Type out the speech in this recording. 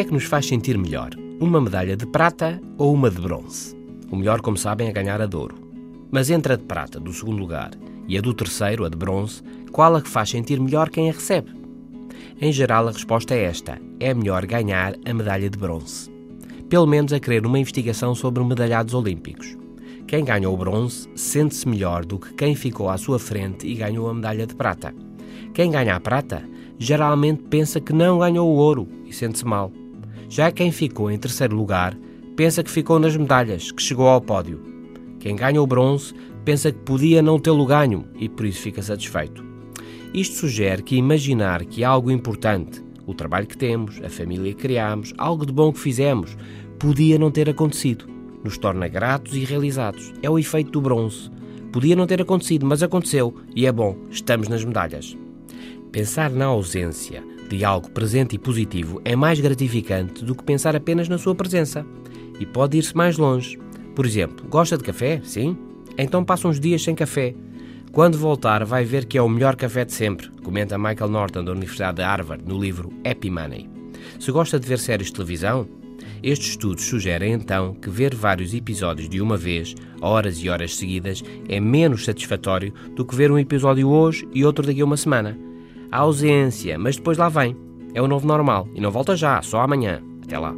que é que nos faz sentir melhor? Uma medalha de prata ou uma de bronze? O melhor, como sabem, é ganhar a de ouro. Mas entre a de prata, do segundo lugar, e a do terceiro, a de bronze, qual a que faz sentir melhor quem a recebe? Em geral, a resposta é esta: é melhor ganhar a medalha de bronze. Pelo menos a querer uma investigação sobre medalhados olímpicos. Quem ganhou o bronze sente-se melhor do que quem ficou à sua frente e ganhou a medalha de prata. Quem ganha a prata geralmente pensa que não ganhou o ouro e sente-se mal. Já quem ficou em terceiro lugar pensa que ficou nas medalhas, que chegou ao pódio. Quem ganha o bronze pensa que podia não tê-lo ganho e por isso fica satisfeito. Isto sugere que imaginar que algo importante, o trabalho que temos, a família que criamos, algo de bom que fizemos, podia não ter acontecido, nos torna gratos e realizados. É o efeito do bronze. Podia não ter acontecido, mas aconteceu e é bom, estamos nas medalhas. Pensar na ausência de algo presente e positivo é mais gratificante do que pensar apenas na sua presença. E pode ir-se mais longe. Por exemplo, gosta de café? Sim? Então passa uns dias sem café. Quando voltar, vai ver que é o melhor café de sempre, comenta Michael Norton da Universidade de Harvard no livro Happy Money. Se gosta de ver séries de televisão, estes estudos sugerem então que ver vários episódios de uma vez, horas e horas seguidas, é menos satisfatório do que ver um episódio hoje e outro daqui a uma semana. A ausência, mas depois lá vem. É o novo normal e não volta já, só amanhã. Até lá.